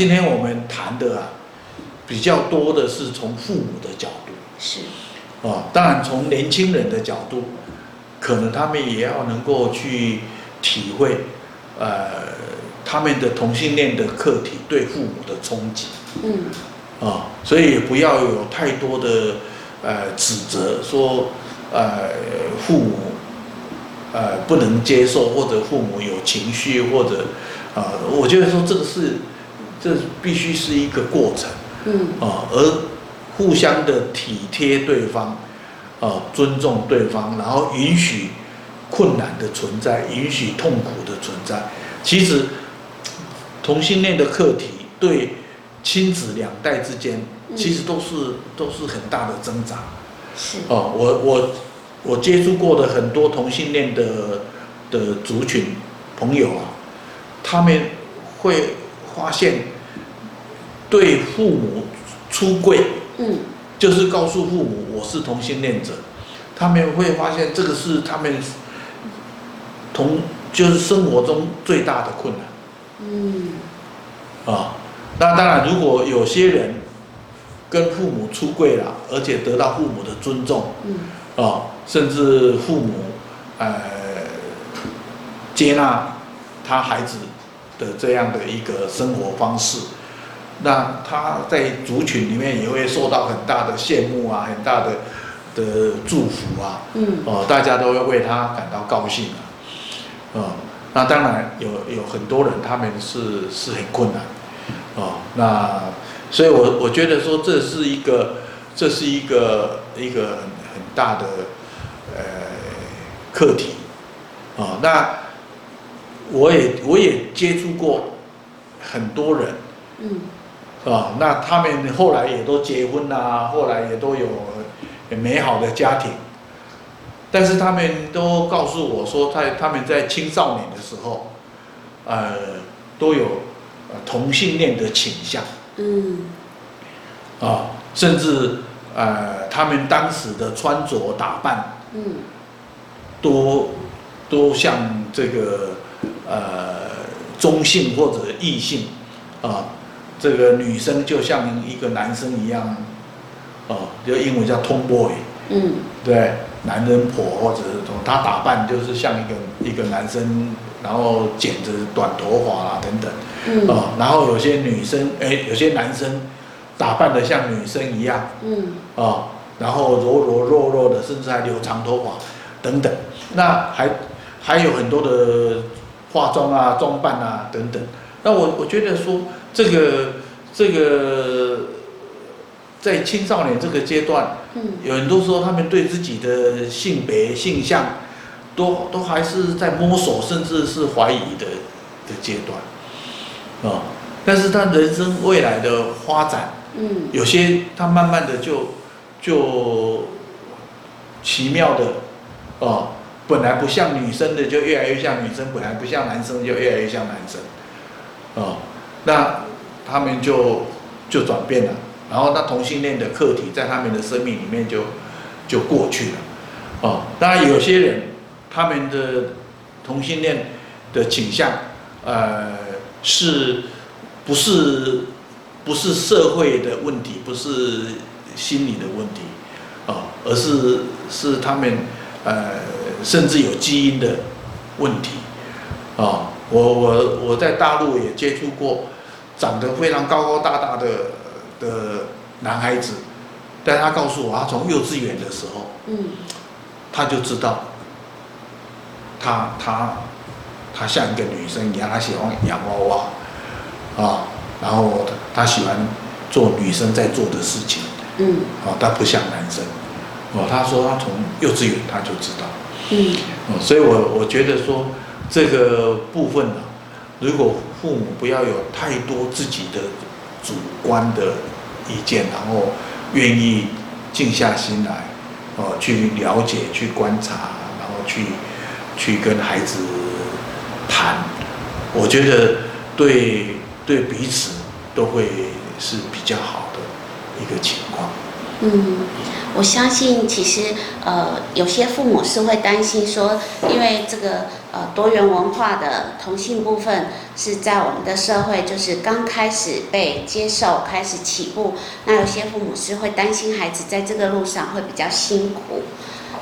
今天我们谈的啊，比较多的是从父母的角度，是，啊，当然从年轻人的角度，可能他们也要能够去体会，呃，他们的同性恋的课题对父母的冲击，嗯，啊，所以不要有太多的呃指责，说呃父母呃不能接受，或者父母有情绪，或者啊，我觉得说这个是。这必须是一个过程，嗯，啊，而互相的体贴对方，啊，尊重对方，然后允许困难的存在，允许痛苦的存在。其实同性恋的课题对亲子两代之间，其实都是都是很大的挣扎。是，哦，我我我接触过的很多同性恋的的族群朋友啊，他们会。发现对父母出柜，嗯，就是告诉父母我是同性恋者，他们会发现这个是他们同就是生活中最大的困难，嗯，啊，那当然如果有些人跟父母出柜了，而且得到父母的尊重，嗯，啊，甚至父母呃接纳他孩子。的这样的一个生活方式，那他在族群里面也会受到很大的羡慕啊，很大的的祝福啊，嗯，哦，大家都会为他感到高兴啊，哦，那当然有有很多人他们是是很困难，哦，那所以我我觉得说这是一个这是一个一个很很大的呃课题，哦，那。我也我也接触过很多人，嗯，啊，那他们后来也都结婚啦，后来也都有美好的家庭，但是他们都告诉我说，在他们在青少年的时候，呃，都有同性恋的倾向，嗯，啊，甚至呃，他们当时的穿着打扮，嗯，都都像这个。呃，中性或者异性，啊，这个女生就像一个男生一样，哦，就英文叫 tomboy，嗯，对，男人婆或者是什么，他打扮就是像一个一个男生，然后剪着短头发啊等等，嗯，啊，然后有些女生，哎，有些男生打扮的像女生一样，嗯，啊，然后柔柔弱弱的，甚至还留长头发等等，那还还有很多的。化妆啊，装扮啊，等等。那我我觉得说，这个这个在青少年这个阶段，嗯，有很多时候他们对自己的性别性向都都还是在摸索，甚至是怀疑的的阶段，啊。但是他人生未来的发展，嗯，有些他慢慢的就就奇妙的，啊。本来不像女生的就越来越像女生，本来不像男生就越来越像男生，哦，那他们就就转变了，然后那同性恋的课题在他们的生命里面就就过去了，哦，当然有些人他们的同性恋的倾向，呃，是不是不是社会的问题，不是心理的问题，哦，而是是他们呃。甚至有基因的问题，啊，我我我在大陆也接触过，长得非常高高大大的的男孩子，但他告诉我，他从幼稚园的时候，嗯，他就知道，他他他像一个女生一样，他喜欢洋娃娃，啊，然后他喜欢做女生在做的事情，嗯，啊，他不像男生，哦，他说他从幼稚园他就知道。嗯，所以我我觉得说这个部分呢，如果父母不要有太多自己的主观的意见，然后愿意静下心来，哦，去了解、去观察，然后去去跟孩子谈，我觉得对对彼此都会是比较好的一个情况。嗯，我相信其实呃有些父母是会担心说，因为这个呃多元文化的同性部分是在我们的社会就是刚开始被接受，开始起步，那有些父母是会担心孩子在这个路上会比较辛苦。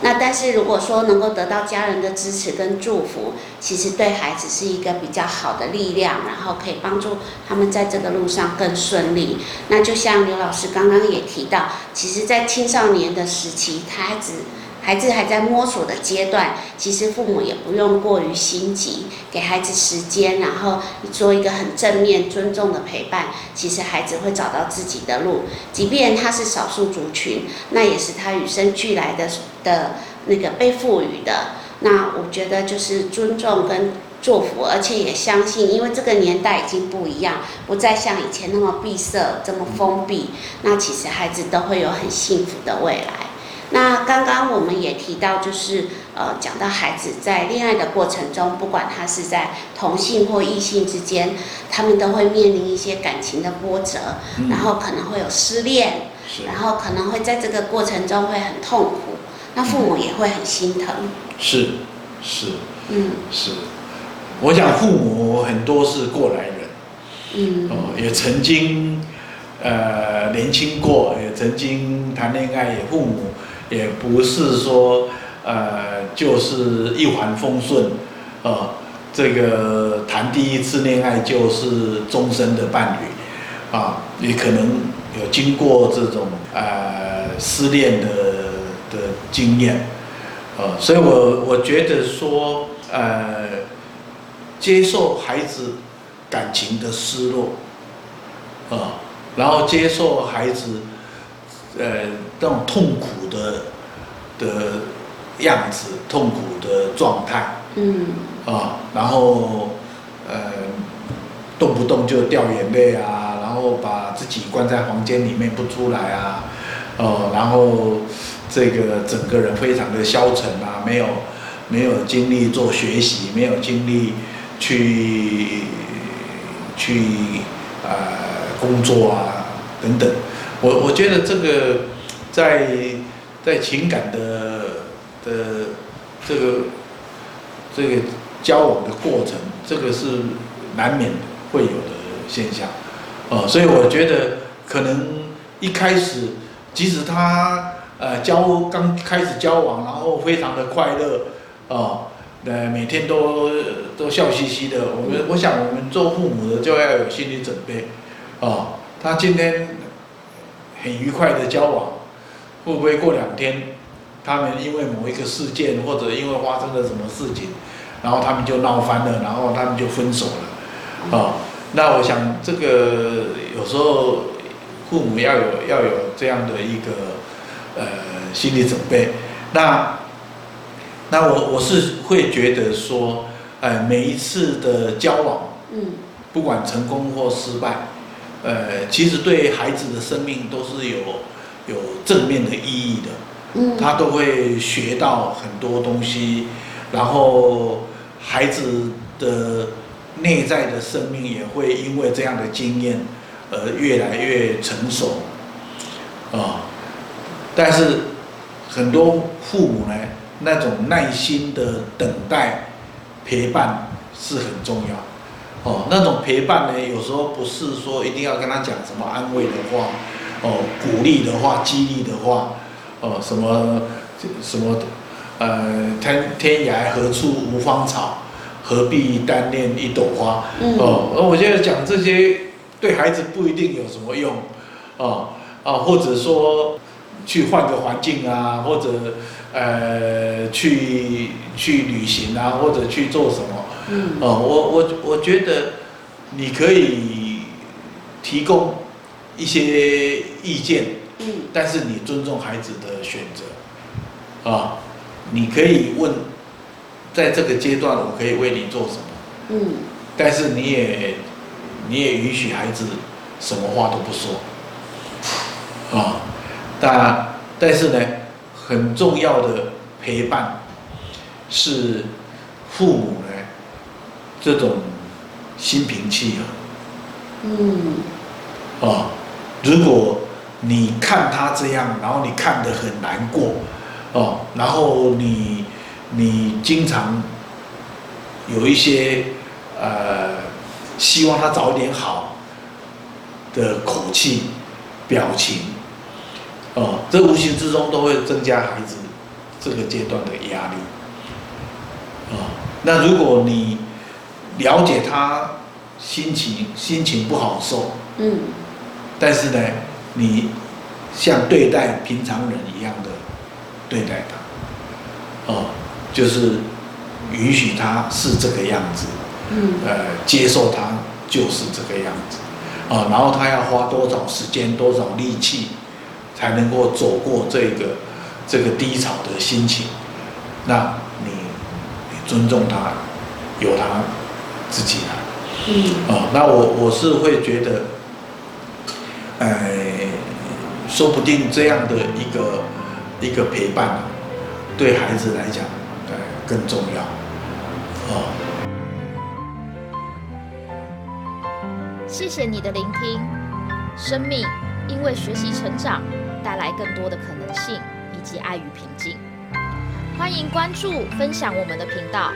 那但是如果说能够得到家人的支持跟祝福，其实对孩子是一个比较好的力量，然后可以帮助他们在这个路上更顺利。那就像刘老师刚刚也提到，其实，在青少年的时期，他孩子。孩子还在摸索的阶段，其实父母也不用过于心急，给孩子时间，然后做一个很正面、尊重的陪伴。其实孩子会找到自己的路，即便他是少数族群，那也是他与生俱来的的那个被赋予的。那我觉得就是尊重跟祝福，而且也相信，因为这个年代已经不一样，不再像以前那么闭塞、这么封闭。那其实孩子都会有很幸福的未来。那刚刚我们也提到，就是呃，讲到孩子在恋爱的过程中，不管他是在同性或异性之间，他们都会面临一些感情的波折，嗯、然后可能会有失恋，然后可能会在这个过程中会很痛苦，那父母也会很心疼。是，是，嗯，是。我想父母很多是过来人，嗯，哦，也曾经呃年轻过，也曾经谈恋爱，也父母。也不是说，呃，就是一帆风顺，呃，这个谈第一次恋爱就是终身的伴侣，啊，也可能有经过这种呃失恋的的经验，呃，所以我我觉得说，呃，接受孩子感情的失落，啊，然后接受孩子。呃，这种痛苦的的样子，痛苦的状态，嗯，啊，然后呃，动不动就掉眼泪啊，然后把自己关在房间里面不出来啊，哦，然后这个整个人非常的消沉啊，没有没有精力做学习，没有精力去去呃工作啊等等。我我觉得这个在在情感的的这个这个交往的过程，这个是难免会有的现象，哦，所以我觉得可能一开始，即使他呃交刚开始交往，然后非常的快乐，哦，呃每天都都笑嘻嘻的，我们我想我们做父母的就要有心理准备，哦，他今天。很愉快的交往，会不会过两天，他们因为某一个事件或者因为发生了什么事情，然后他们就闹翻了，然后他们就分手了，哦，那我想这个有时候父母要有要有这样的一个心理准备，那那我我是会觉得说，呃每一次的交往，嗯，不管成功或失败。呃，其实对孩子的生命都是有有正面的意义的，嗯，他都会学到很多东西，然后孩子的内在的生命也会因为这样的经验而越来越成熟，啊，但是很多父母呢，那种耐心的等待陪伴是很重要。哦，那种陪伴呢，有时候不是说一定要跟他讲什么安慰的话，哦，鼓励的话，激励的话，哦，什么什么，呃，天天涯何处无芳草，何必单恋一朵花？哦，而我现在讲这些对孩子不一定有什么用，哦，啊，或者说去换个环境啊，或者呃，去去旅行啊，或者去做什么。嗯，哦，我我我觉得你可以提供一些意见，嗯，但是你尊重孩子的选择，啊，你可以问，在这个阶段我可以为你做什么，嗯，但是你也你也允许孩子什么话都不说，啊，但但是呢，很重要的陪伴是父母呢。这种心平气和，嗯，啊，如果你看他这样，然后你看得很难过，哦，然后你你经常有一些呃希望他早点好的口气、表情，哦，这无形之中都会增加孩子这个阶段的压力，哦，那如果你了解他心情心情不好受，嗯，但是呢，你像对待平常人一样的对待他，哦，就是允许他是这个样子，嗯，呃，接受他就是这个样子，啊，然后他要花多少时间、多少力气，才能够走过这个这个低潮的心情，那你你尊重他，由他自己来。嗯，哦，那我我是会觉得，哎，说不定这样的一个一个陪伴，对孩子来讲，呃，更重要，哦。谢谢你的聆听，生命因为学习成长，带来更多的可能性以及爱与平静。欢迎关注分享我们的频道。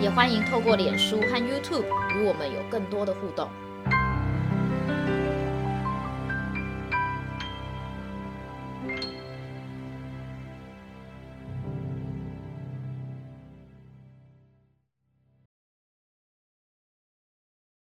也欢迎透过脸书和 YouTube 与我们有更多的互动。